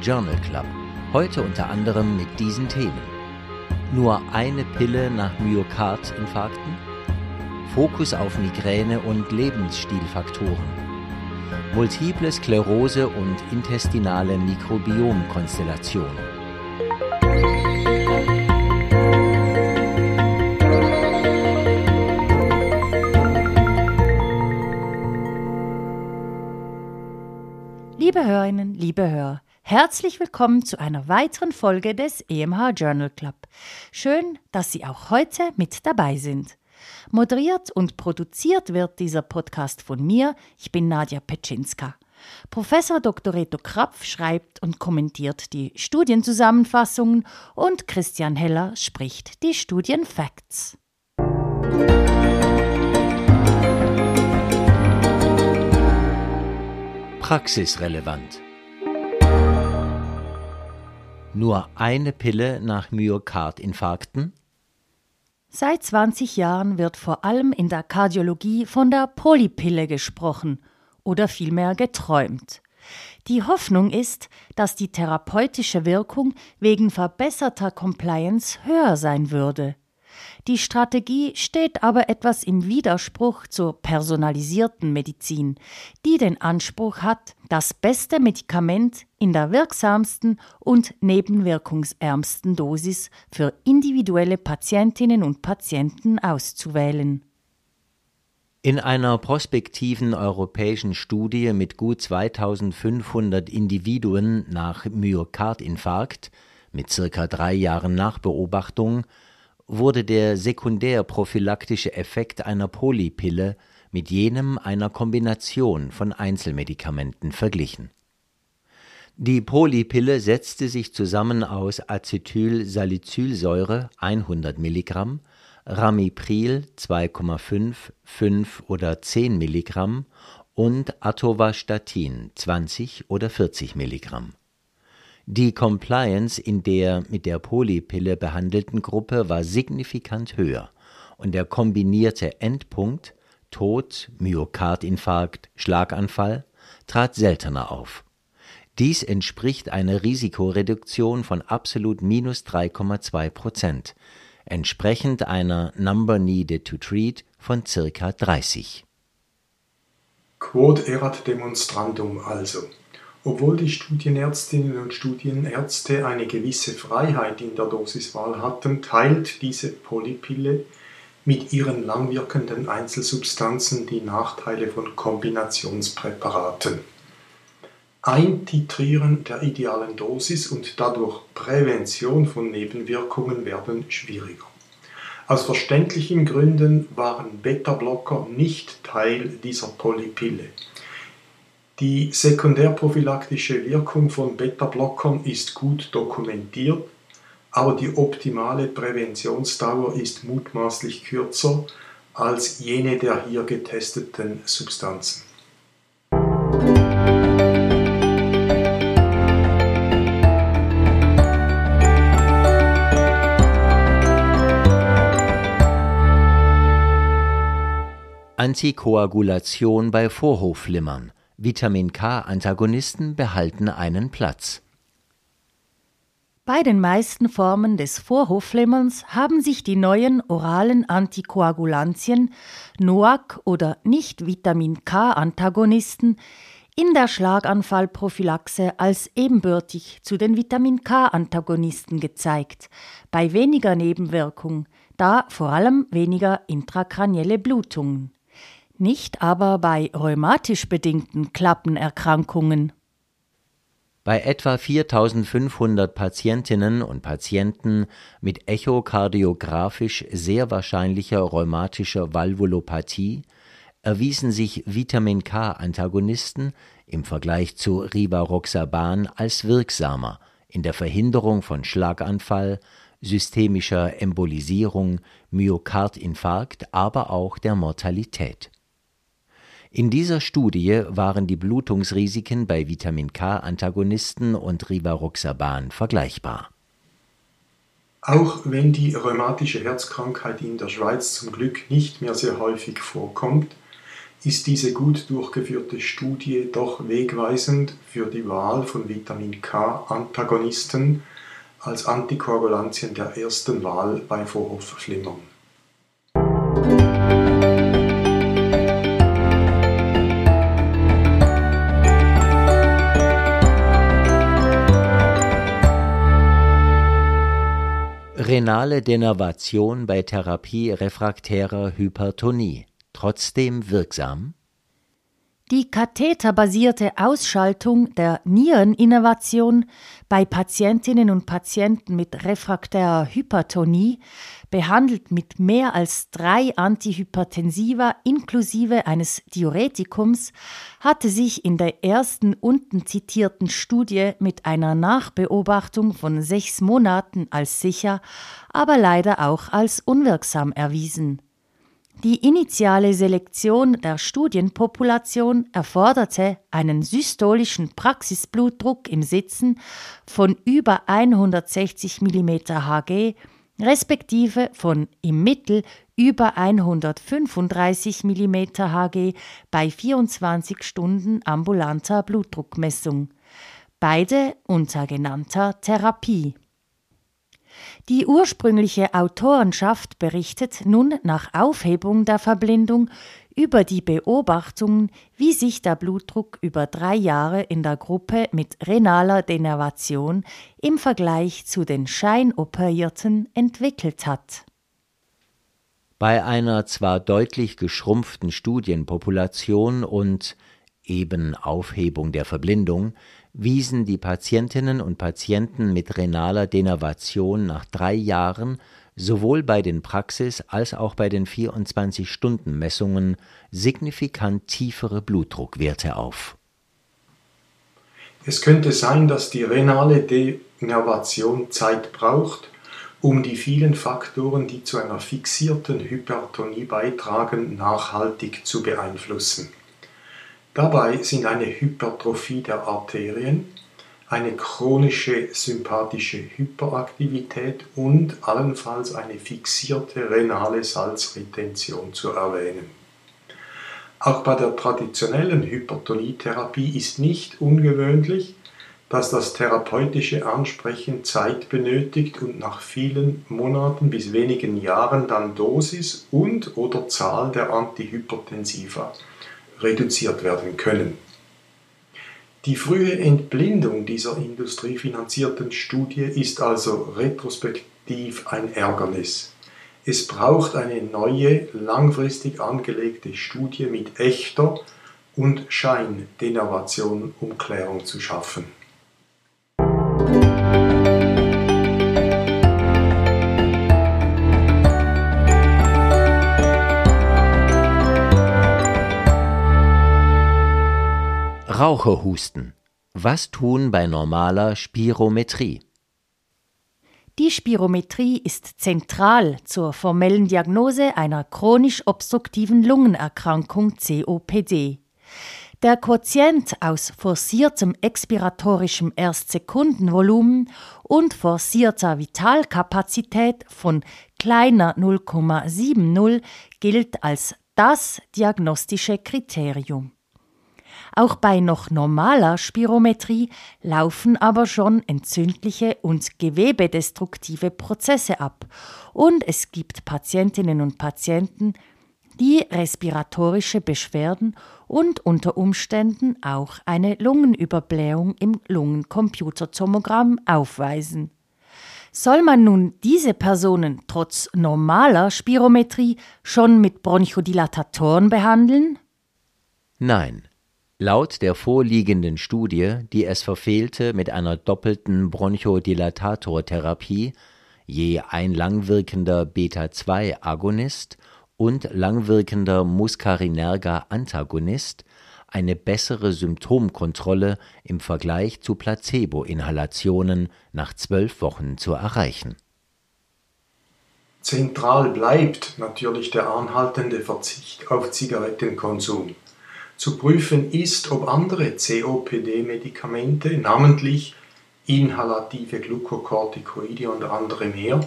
Journal Club. Heute unter anderem mit diesen Themen. Nur eine Pille nach Myokardinfarkten? Fokus auf Migräne und Lebensstilfaktoren. Multiple Sklerose und intestinale Mikrobiomkonstellation. Liebe Hörerinnen, liebe Hörer, herzlich willkommen zu einer weiteren Folge des EMH Journal Club. Schön, dass Sie auch heute mit dabei sind. Moderiert und produziert wird dieser Podcast von mir. Ich bin Nadja Petschinska. Professor Dr. Reto Krapf schreibt und kommentiert die Studienzusammenfassungen und Christian Heller spricht die Studienfacts. Praxisrelevant. Nur eine Pille nach Myokardinfarkten? Seit 20 Jahren wird vor allem in der Kardiologie von der Polypille gesprochen oder vielmehr geträumt. Die Hoffnung ist, dass die therapeutische Wirkung wegen verbesserter Compliance höher sein würde. Die Strategie steht aber etwas im Widerspruch zur personalisierten Medizin, die den Anspruch hat, das beste Medikament in der wirksamsten und nebenwirkungsärmsten Dosis für individuelle Patientinnen und Patienten auszuwählen. In einer prospektiven europäischen Studie mit gut 2500 Individuen nach Myokardinfarkt mit circa drei Jahren Nachbeobachtung wurde der sekundärprophylaktische Effekt einer Polypille mit jenem einer Kombination von Einzelmedikamenten verglichen. Die Polypille setzte sich zusammen aus Acetylsalicylsäure 100 Milligramm, Ramipril 2,5, 5 oder 10 Milligramm und Atovastatin 20 oder 40 Milligramm. Die Compliance in der mit der Polypille behandelten Gruppe war signifikant höher und der kombinierte Endpunkt Tod, Myokardinfarkt, Schlaganfall trat seltener auf. Dies entspricht einer Risikoreduktion von absolut minus 3,2 Prozent, entsprechend einer Number Needed to Treat von circa 30. Quod erat demonstrandum also. Obwohl die Studienärztinnen und Studienärzte eine gewisse Freiheit in der Dosiswahl hatten, teilt diese Polypille mit ihren langwirkenden Einzelsubstanzen die Nachteile von Kombinationspräparaten. Eintitrieren der idealen Dosis und dadurch Prävention von Nebenwirkungen werden schwieriger. Aus verständlichen Gründen waren Beta-Blocker nicht Teil dieser Polypille. Die sekundärprophylaktische Wirkung von Beta-Blockern ist gut dokumentiert, aber die optimale Präventionsdauer ist mutmaßlich kürzer als jene der hier getesteten Substanzen. Antikoagulation bei Vorhofflimmern Vitamin K-Antagonisten behalten einen Platz. Bei den meisten Formen des Vorhofflimmerns haben sich die neuen oralen Antikoagulantien, NOAC oder Nicht-Vitamin K-Antagonisten, in der Schlaganfallprophylaxe als ebenbürtig zu den Vitamin K-Antagonisten gezeigt, bei weniger Nebenwirkung, da vor allem weniger intrakranielle Blutungen nicht aber bei rheumatisch bedingten Klappenerkrankungen. Bei etwa 4500 Patientinnen und Patienten mit echokardiografisch sehr wahrscheinlicher rheumatischer Valvulopathie erwiesen sich Vitamin K-Antagonisten im Vergleich zu Rivaroxaban als wirksamer in der Verhinderung von Schlaganfall, systemischer Embolisierung, Myokardinfarkt, aber auch der Mortalität. In dieser Studie waren die Blutungsrisiken bei Vitamin-K-Antagonisten und Rivaroxaban vergleichbar. Auch wenn die rheumatische Herzkrankheit in der Schweiz zum Glück nicht mehr sehr häufig vorkommt, ist diese gut durchgeführte Studie doch wegweisend für die Wahl von Vitamin K-Antagonisten als Antikoagulantien der ersten Wahl bei Vorhofflimmern. Renale Denervation bei Therapie refraktärer Hypertonie trotzdem wirksam? Die katheterbasierte Ausschaltung der Niereninnervation bei Patientinnen und Patienten mit refraktärer Hypertonie, behandelt mit mehr als drei Antihypertensiva inklusive eines Diuretikums, hatte sich in der ersten unten zitierten Studie mit einer Nachbeobachtung von sechs Monaten als sicher, aber leider auch als unwirksam erwiesen. Die initiale Selektion der Studienpopulation erforderte einen systolischen Praxisblutdruck im Sitzen von über 160 mm Hg respektive von im Mittel über 135 mm Hg bei 24 Stunden ambulanter Blutdruckmessung, beide unter genannter Therapie. Die ursprüngliche Autorenschaft berichtet nun nach Aufhebung der Verblindung über die Beobachtungen, wie sich der Blutdruck über drei Jahre in der Gruppe mit renaler Denervation im Vergleich zu den Scheinoperierten entwickelt hat. Bei einer zwar deutlich geschrumpften Studienpopulation und eben Aufhebung der Verblindung wiesen die Patientinnen und Patienten mit renaler Denervation nach drei Jahren sowohl bei den Praxis- als auch bei den 24-Stunden-Messungen signifikant tiefere Blutdruckwerte auf. Es könnte sein, dass die renale Denervation Zeit braucht, um die vielen Faktoren, die zu einer fixierten Hypertonie beitragen, nachhaltig zu beeinflussen. Dabei sind eine Hypertrophie der Arterien, eine chronische sympathische Hyperaktivität und allenfalls eine fixierte renale Salzretention zu erwähnen. Auch bei der traditionellen Hypertonietherapie ist nicht ungewöhnlich, dass das therapeutische Ansprechen Zeit benötigt und nach vielen Monaten bis wenigen Jahren dann Dosis und oder Zahl der Antihypertensiva reduziert werden können. Die frühe Entblindung dieser industriefinanzierten Studie ist also retrospektiv ein Ärgernis. Es braucht eine neue, langfristig angelegte Studie mit echter und Scheindenervation, um Klärung zu schaffen. Raucherhusten. Was tun bei normaler Spirometrie? Die Spirometrie ist zentral zur formellen Diagnose einer chronisch obstruktiven Lungenerkrankung COPD. Der Quotient aus forciertem expiratorischem Erstsekundenvolumen und forcierter Vitalkapazität von kleiner 0,70 gilt als das diagnostische Kriterium. Auch bei noch normaler Spirometrie laufen aber schon entzündliche und gewebedestruktive Prozesse ab und es gibt Patientinnen und Patienten, die respiratorische Beschwerden und unter Umständen auch eine Lungenüberblähung im Lungencomputertomogramm aufweisen. Soll man nun diese Personen trotz normaler Spirometrie schon mit Bronchodilatatoren behandeln? Nein. Laut der vorliegenden Studie, die es verfehlte, mit einer doppelten Bronchodilatatortherapie je ein langwirkender Beta-2-Agonist und langwirkender Muscarinerga-Antagonist eine bessere Symptomkontrolle im Vergleich zu Placebo-Inhalationen nach zwölf Wochen zu erreichen. Zentral bleibt natürlich der anhaltende Verzicht auf Zigarettenkonsum. Zu prüfen ist, ob andere COPD-Medikamente, namentlich inhalative Glukokortikoide und andere mehr,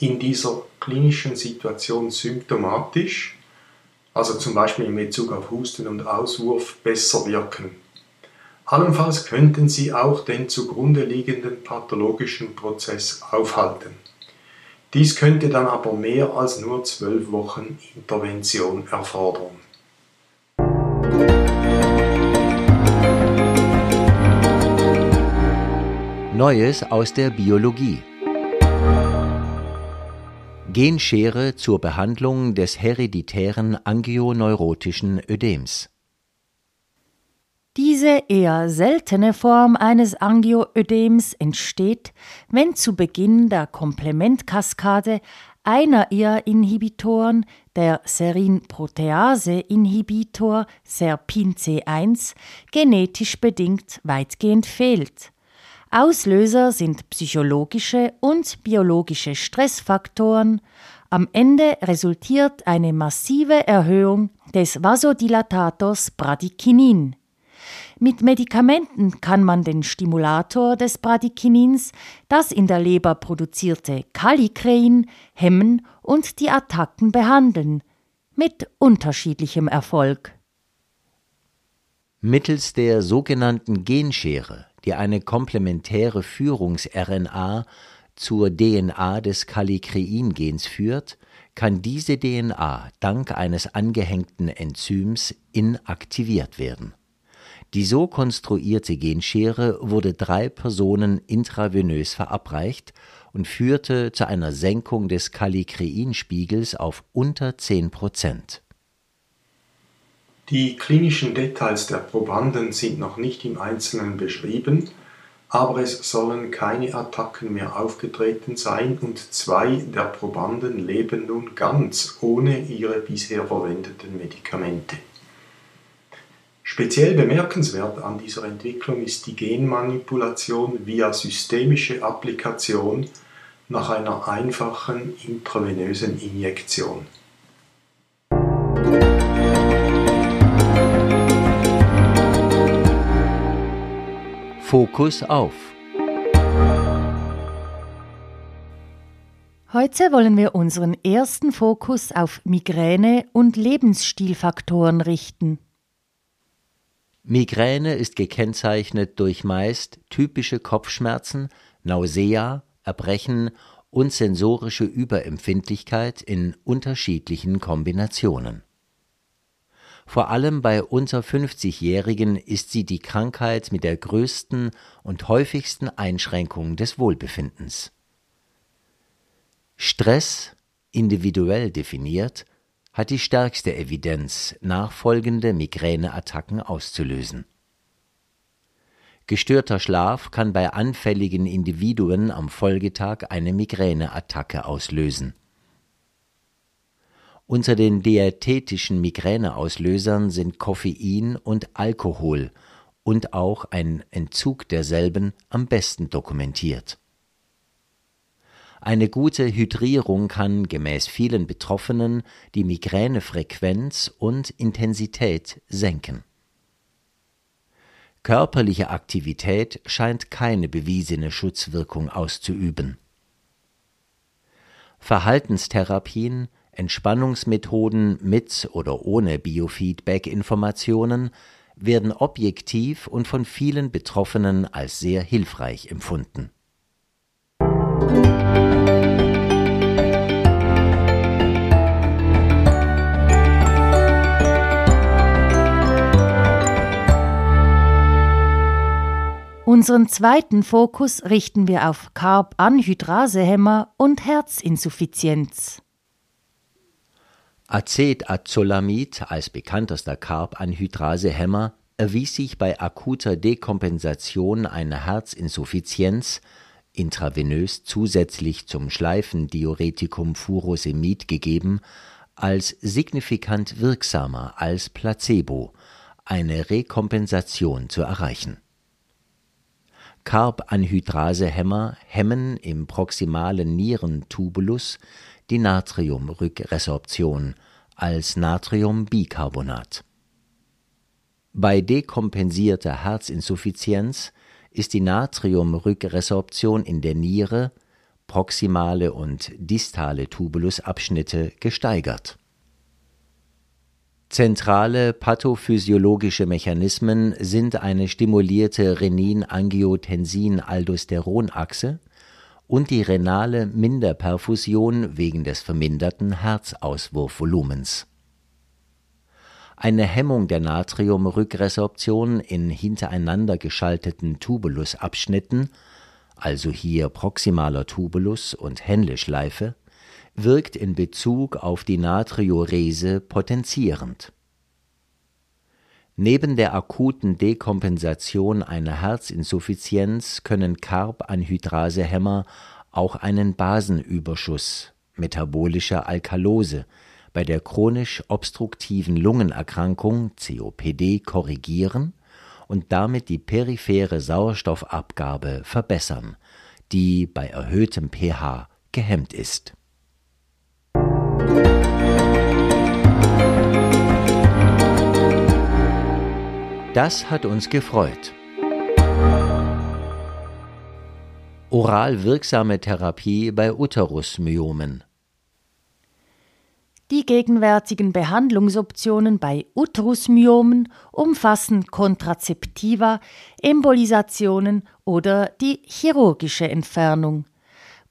in dieser klinischen Situation symptomatisch, also zum Beispiel in Bezug auf Husten und Auswurf, besser wirken. Allenfalls könnten sie auch den zugrunde liegenden pathologischen Prozess aufhalten. Dies könnte dann aber mehr als nur zwölf Wochen Intervention erfordern. Neues aus der Biologie. Genschere zur Behandlung des hereditären angioneurotischen Ödems. Diese eher seltene Form eines Angioödems entsteht, wenn zu Beginn der Komplementkaskade einer ihrer Inhibitoren, der Serin-Protease-Inhibitor Serpin C1, genetisch bedingt weitgehend fehlt. Auslöser sind psychologische und biologische Stressfaktoren. Am Ende resultiert eine massive Erhöhung des Vasodilatators Bradykinin. Mit Medikamenten kann man den Stimulator des Bradykinins, das in der Leber produzierte Kallikrein, hemmen und die Attacken behandeln. Mit unterschiedlichem Erfolg. Mittels der sogenannten Genschere die eine komplementäre Führungs-RNA zur DNA des Kallikrein-Gens führt, kann diese DNA dank eines angehängten Enzyms inaktiviert werden. Die so konstruierte Genschere wurde drei Personen intravenös verabreicht und führte zu einer Senkung des Kallikrein-Spiegels auf unter 10 Prozent. Die klinischen Details der Probanden sind noch nicht im Einzelnen beschrieben, aber es sollen keine Attacken mehr aufgetreten sein und zwei der Probanden leben nun ganz ohne ihre bisher verwendeten Medikamente. Speziell bemerkenswert an dieser Entwicklung ist die Genmanipulation via systemische Applikation nach einer einfachen intravenösen Injektion. Fokus auf. Heute wollen wir unseren ersten Fokus auf Migräne und Lebensstilfaktoren richten. Migräne ist gekennzeichnet durch meist typische Kopfschmerzen, Nausea, Erbrechen und sensorische Überempfindlichkeit in unterschiedlichen Kombinationen. Vor allem bei unter 50-Jährigen ist sie die Krankheit mit der größten und häufigsten Einschränkung des Wohlbefindens. Stress, individuell definiert, hat die stärkste Evidenz, nachfolgende Migräneattacken auszulösen. Gestörter Schlaf kann bei anfälligen Individuen am Folgetag eine Migräneattacke auslösen unter den diätetischen Migräneauslösern sind Koffein und Alkohol und auch ein Entzug derselben am besten dokumentiert. Eine gute Hydrierung kann gemäß vielen Betroffenen die Migränefrequenz und Intensität senken. Körperliche Aktivität scheint keine bewiesene Schutzwirkung auszuüben. Verhaltenstherapien Entspannungsmethoden mit oder ohne Biofeedback-Informationen werden objektiv und von vielen Betroffenen als sehr hilfreich empfunden. Unseren zweiten Fokus richten wir auf Carb-Anhydrasehämmer und Herzinsuffizienz. Acetazolamid als bekanntester Carbanhydrasehemmer erwies sich bei akuter Dekompensation einer Herzinsuffizienz intravenös zusätzlich zum Schleifendiuretikum Furosemid gegeben als signifikant wirksamer als Placebo, eine Rekompensation zu erreichen. Carbanhydrasehemmer hemmen im proximalen Nierentubulus die Natriumrückresorption als Natriumbicarbonat. Bei dekompensierter Herzinsuffizienz ist die Natriumrückresorption in der Niere, proximale und distale Tubulusabschnitte gesteigert. Zentrale pathophysiologische Mechanismen sind eine stimulierte Renin-Angiotensin-Aldosteronachse und die renale Minderperfusion wegen des verminderten Herzauswurfvolumens. Eine Hemmung der Natriumrückresorption in hintereinander geschalteten Tubulusabschnitten, also hier proximaler Tubulus und Henle-Schleife wirkt in Bezug auf die Natriurese potenzierend. Neben der akuten Dekompensation einer Herzinsuffizienz können Carbanhydrasehämmer auch einen Basenüberschuss (metabolische Alkalose) bei der chronisch obstruktiven Lungenerkrankung COPD korrigieren und damit die periphere Sauerstoffabgabe verbessern, die bei erhöhtem pH gehemmt ist das hat uns gefreut. Oral wirksame Therapie bei Uterusmyomen. Die gegenwärtigen Behandlungsoptionen bei Uterusmyomen umfassen Kontrazeptiva, Embolisationen oder die chirurgische Entfernung.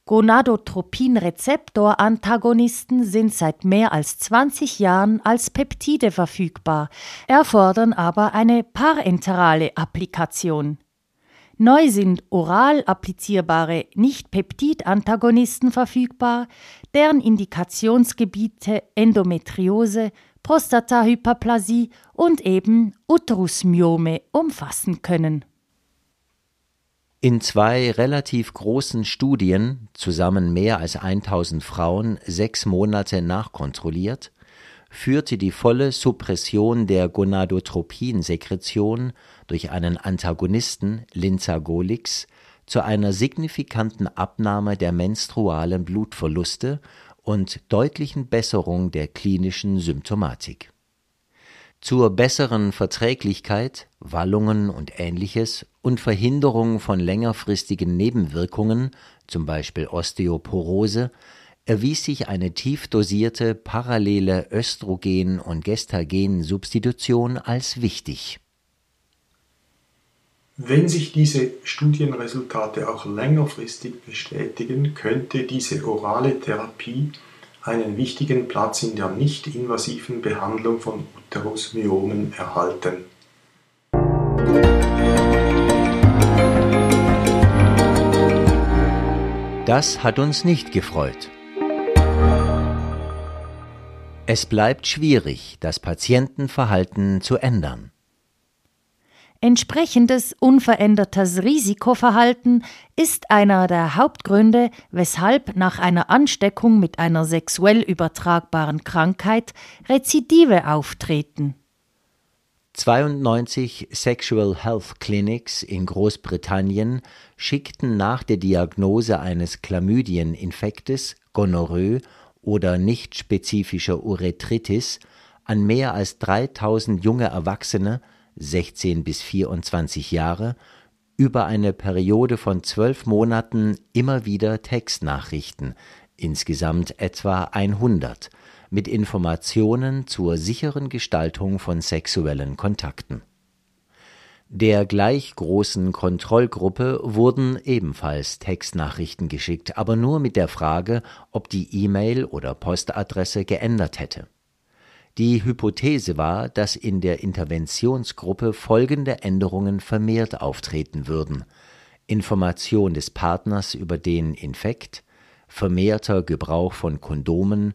Gonadotropin-Rezeptor-Antagonisten sind seit mehr als 20 Jahren als Peptide verfügbar, erfordern aber eine parenterale Applikation. Neu sind oral applizierbare Nicht-Peptid-Antagonisten verfügbar, deren Indikationsgebiete Endometriose, Prostatahyperplasie und eben Uterusmyome umfassen können in zwei relativ großen Studien, zusammen mehr als 1000 Frauen, sechs Monate nachkontrolliert, führte die volle Suppression der Gonadotropinsekretion durch einen Antagonisten Linzagolix zu einer signifikanten Abnahme der menstrualen Blutverluste und deutlichen Besserung der klinischen Symptomatik. Zur besseren Verträglichkeit, Wallungen und ähnliches und Verhinderung von längerfristigen Nebenwirkungen, zum Beispiel Osteoporose, erwies sich eine tief dosierte parallele Östrogen- und Gestagensubstitution als wichtig. Wenn sich diese Studienresultate auch längerfristig bestätigen, könnte diese orale Therapie einen wichtigen Platz in der nicht-invasiven Behandlung von Uterusmyomen erhalten. Das hat uns nicht gefreut. Es bleibt schwierig, das Patientenverhalten zu ändern. Entsprechendes unverändertes Risikoverhalten ist einer der Hauptgründe, weshalb nach einer Ansteckung mit einer sexuell übertragbaren Krankheit Rezidive auftreten. 92 Sexual Health Clinics in Großbritannien schickten nach der Diagnose eines Chlamydieninfektes, Gonorrhoe oder nicht spezifischer Urethritis an mehr als 3000 junge Erwachsene 16 bis 24 Jahre, über eine Periode von zwölf Monaten immer wieder Textnachrichten, insgesamt etwa 100, mit Informationen zur sicheren Gestaltung von sexuellen Kontakten. Der gleich großen Kontrollgruppe wurden ebenfalls Textnachrichten geschickt, aber nur mit der Frage, ob die E-Mail oder Postadresse geändert hätte die Hypothese war, dass in der Interventionsgruppe folgende Änderungen vermehrt auftreten würden: Information des Partners über den Infekt, vermehrter Gebrauch von Kondomen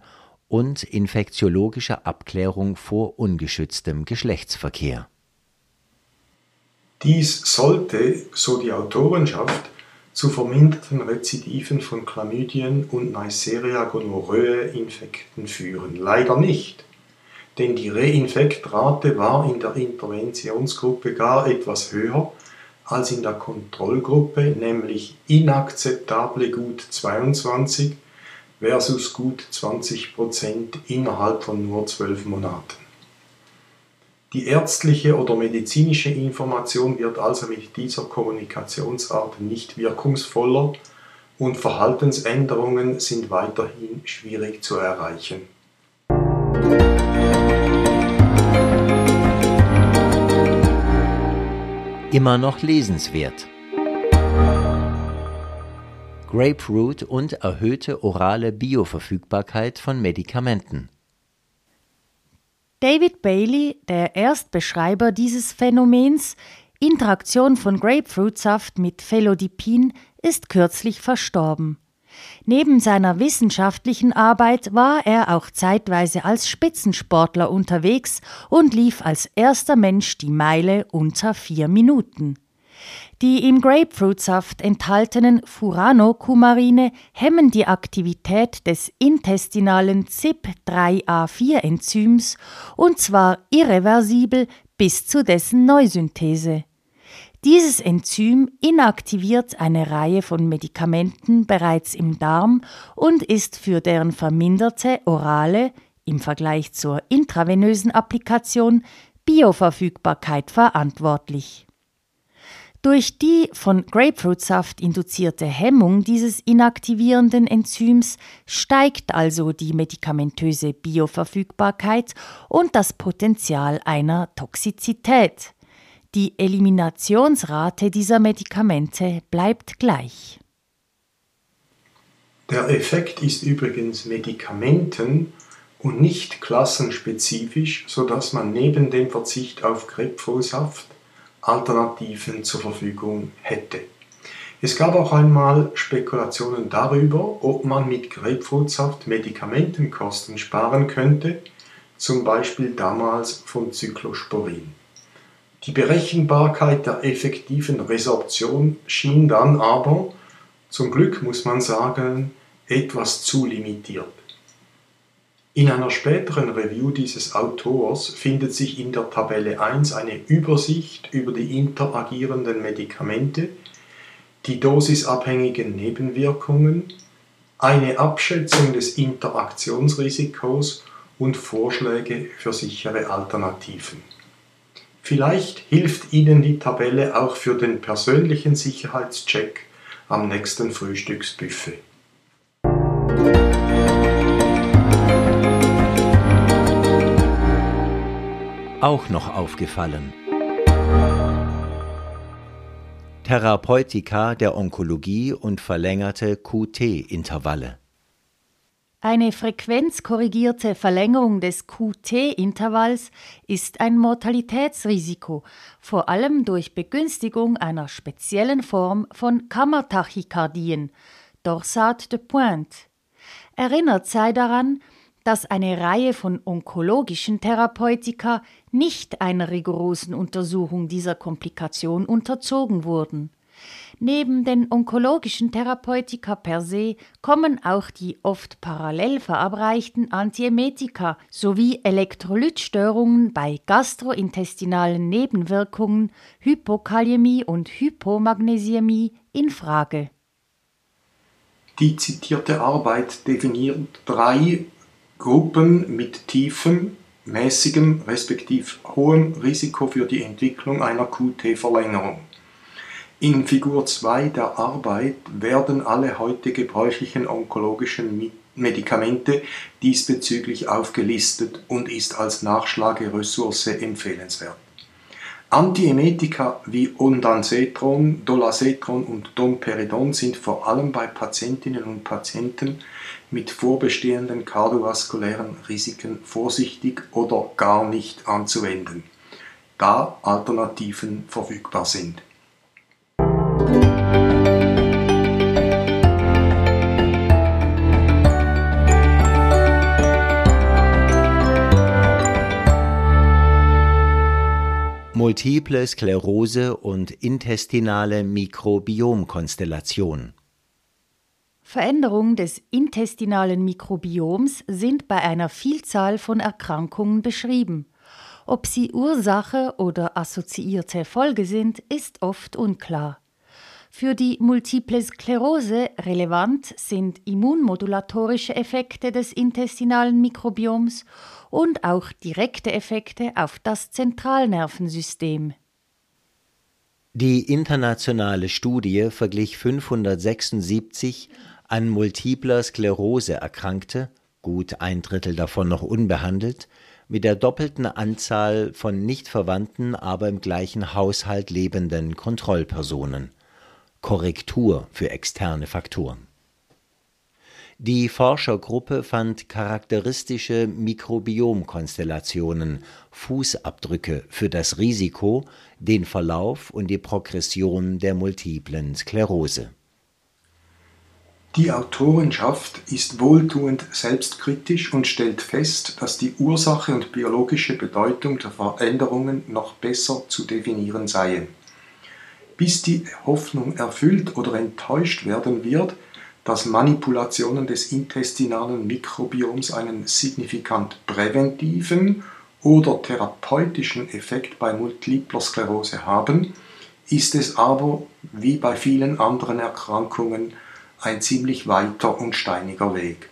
und infektiologische Abklärung vor ungeschütztem Geschlechtsverkehr. Dies sollte, so die Autorenschaft, zu verminderten Rezidiven von Chlamydien und Neisseria gonorrhoeae Infekten führen. Leider nicht denn die Reinfektrate war in der Interventionsgruppe gar etwas höher als in der Kontrollgruppe, nämlich inakzeptable gut 22 versus gut 20% innerhalb von nur zwölf Monaten. Die ärztliche oder medizinische Information wird also mit dieser Kommunikationsart nicht wirkungsvoller und Verhaltensänderungen sind weiterhin schwierig zu erreichen. Immer noch lesenswert. Grapefruit und erhöhte orale Bioverfügbarkeit von Medikamenten. David Bailey, der Erstbeschreiber dieses Phänomens, Interaktion von Grapefruitsaft mit Phelodipin, ist kürzlich verstorben. Neben seiner wissenschaftlichen Arbeit war er auch zeitweise als Spitzensportler unterwegs und lief als erster Mensch die Meile unter vier Minuten. Die im Grapefruitsaft enthaltenen Furanocumarine hemmen die Aktivität des intestinalen CYP3A4-Enzyms und zwar irreversibel bis zu dessen Neusynthese. Dieses Enzym inaktiviert eine Reihe von Medikamenten bereits im Darm und ist für deren verminderte orale, im Vergleich zur intravenösen Applikation, Bioverfügbarkeit verantwortlich. Durch die von Grapefruitsaft induzierte Hemmung dieses inaktivierenden Enzyms steigt also die medikamentöse Bioverfügbarkeit und das Potenzial einer Toxizität. Die Eliminationsrate dieser Medikamente bleibt gleich. Der Effekt ist übrigens medikamenten- und nicht klassenspezifisch, sodass man neben dem Verzicht auf Grapefruitsaft Alternativen zur Verfügung hätte. Es gab auch einmal Spekulationen darüber, ob man mit Grapefruitsaft Medikamentenkosten sparen könnte, zum Beispiel damals von Cyclosporin. Die Berechenbarkeit der effektiven Resorption schien dann aber, zum Glück muss man sagen, etwas zu limitiert. In einer späteren Review dieses Autors findet sich in der Tabelle 1 eine Übersicht über die interagierenden Medikamente, die dosisabhängigen Nebenwirkungen, eine Abschätzung des Interaktionsrisikos und Vorschläge für sichere Alternativen. Vielleicht hilft Ihnen die Tabelle auch für den persönlichen Sicherheitscheck am nächsten Frühstücksbuffet. Auch noch aufgefallen. Therapeutika der Onkologie und verlängerte QT-Intervalle. Eine frequenzkorrigierte Verlängerung des QT-Intervalls ist ein Mortalitätsrisiko, vor allem durch Begünstigung einer speziellen Form von Kammertachykardien, Dorsat de Pointe. Erinnert sei daran, dass eine Reihe von onkologischen Therapeutika nicht einer rigorosen Untersuchung dieser Komplikation unterzogen wurden. Neben den onkologischen Therapeutika per se kommen auch die oft parallel verabreichten Antiemetika sowie Elektrolytstörungen bei gastrointestinalen Nebenwirkungen, Hypokaliämie und Hypomagnesiämie in Frage. Die zitierte Arbeit definiert drei Gruppen mit tiefem, mäßigem respektive hohem Risiko für die Entwicklung einer QT-Verlängerung. In Figur 2 der Arbeit werden alle heute gebräuchlichen onkologischen Medikamente diesbezüglich aufgelistet und ist als Nachschlageressource empfehlenswert. Antiemetika wie Ondansetron, Dolasetron und Domperidon sind vor allem bei Patientinnen und Patienten mit vorbestehenden kardiovaskulären Risiken vorsichtig oder gar nicht anzuwenden, da Alternativen verfügbar sind. Multiple Sklerose und intestinale Mikrobiomkonstellation Veränderungen des intestinalen Mikrobioms sind bei einer Vielzahl von Erkrankungen beschrieben. Ob sie Ursache oder assoziierte Folge sind, ist oft unklar. Für die Multiple Sklerose relevant sind immunmodulatorische Effekte des intestinalen Mikrobioms und auch direkte Effekte auf das Zentralnervensystem. Die internationale Studie verglich 576 an multipler Sklerose Erkrankte, gut ein Drittel davon noch unbehandelt, mit der doppelten Anzahl von nicht verwandten, aber im gleichen Haushalt lebenden Kontrollpersonen. Korrektur für externe Faktoren. Die Forschergruppe fand charakteristische Mikrobiomkonstellationen, Fußabdrücke für das Risiko, den Verlauf und die Progression der multiplen Sklerose. Die Autorenschaft ist wohltuend selbstkritisch und stellt fest, dass die Ursache und biologische Bedeutung der Veränderungen noch besser zu definieren seien. Bis die Hoffnung erfüllt oder enttäuscht werden wird, dass Manipulationen des intestinalen Mikrobioms einen signifikant präventiven oder therapeutischen Effekt bei multipler Sklerose haben, ist es aber, wie bei vielen anderen Erkrankungen, ein ziemlich weiter und steiniger Weg.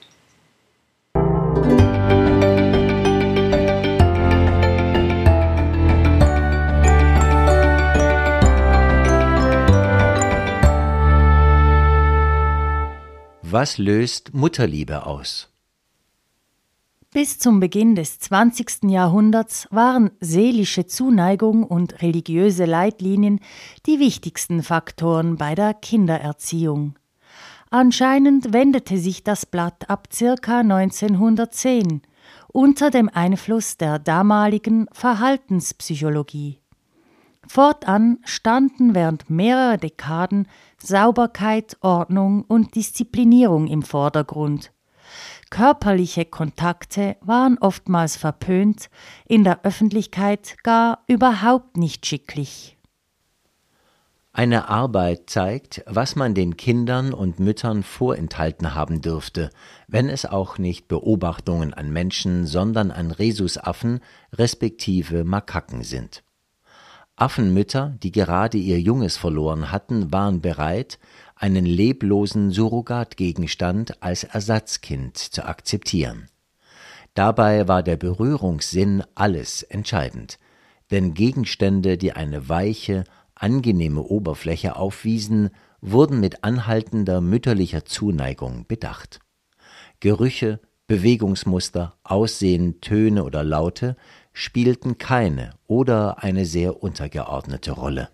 Was löst Mutterliebe aus? Bis zum Beginn des 20. Jahrhunderts waren seelische Zuneigung und religiöse Leitlinien die wichtigsten Faktoren bei der Kindererziehung. Anscheinend wendete sich das Blatt ab circa 1910 unter dem Einfluss der damaligen Verhaltenspsychologie. Fortan standen während mehrerer Dekaden Sauberkeit, Ordnung und Disziplinierung im Vordergrund. Körperliche Kontakte waren oftmals verpönt, in der Öffentlichkeit gar überhaupt nicht schicklich. Eine Arbeit zeigt, was man den Kindern und Müttern vorenthalten haben dürfte, wenn es auch nicht Beobachtungen an Menschen, sondern an Rhesusaffen respektive Makaken sind. Affenmütter, die gerade ihr Junges verloren hatten, waren bereit, einen leblosen Surrogatgegenstand als Ersatzkind zu akzeptieren. Dabei war der Berührungssinn alles entscheidend, denn Gegenstände, die eine weiche, angenehme Oberfläche aufwiesen, wurden mit anhaltender mütterlicher Zuneigung bedacht. Gerüche, Bewegungsmuster, Aussehen, Töne oder Laute spielten keine oder eine sehr untergeordnete Rolle.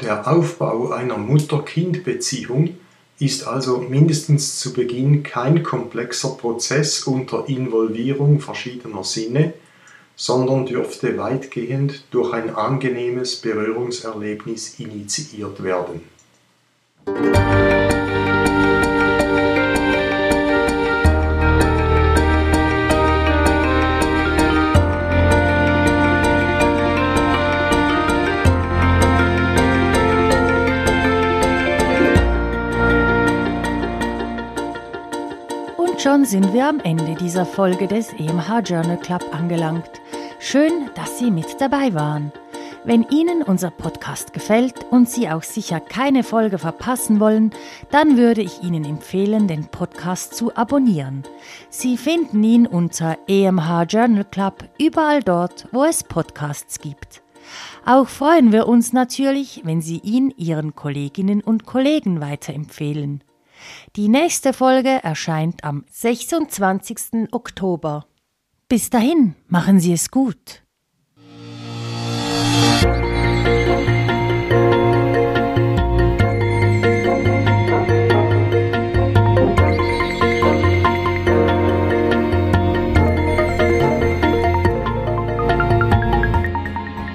Der Aufbau einer Mutter-Kind-Beziehung ist also mindestens zu Beginn kein komplexer Prozess unter Involvierung verschiedener Sinne, sondern dürfte weitgehend durch ein angenehmes Berührungserlebnis initiiert werden. Schon sind wir am Ende dieser Folge des EMH Journal Club angelangt. Schön, dass Sie mit dabei waren. Wenn Ihnen unser Podcast gefällt und Sie auch sicher keine Folge verpassen wollen, dann würde ich Ihnen empfehlen, den Podcast zu abonnieren. Sie finden ihn unter EMH Journal Club überall dort, wo es Podcasts gibt. Auch freuen wir uns natürlich, wenn Sie ihn Ihren Kolleginnen und Kollegen weiterempfehlen. Die nächste Folge erscheint am 26. Oktober. Bis dahin, machen Sie es gut.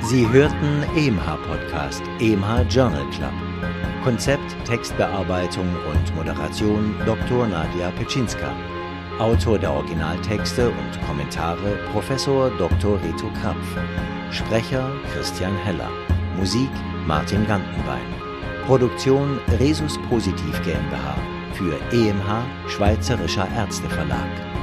Sie hörten EMH Podcast, EMH Journal Club. Konzept, Textbearbeitung und Moderation Dr. Nadia Petschinska. Autor der Originaltexte und Kommentare Professor Dr. Reto Krapf. Sprecher Christian Heller. Musik Martin Gantenbein. Produktion Resus Positiv GmbH für EMH Schweizerischer Ärzteverlag.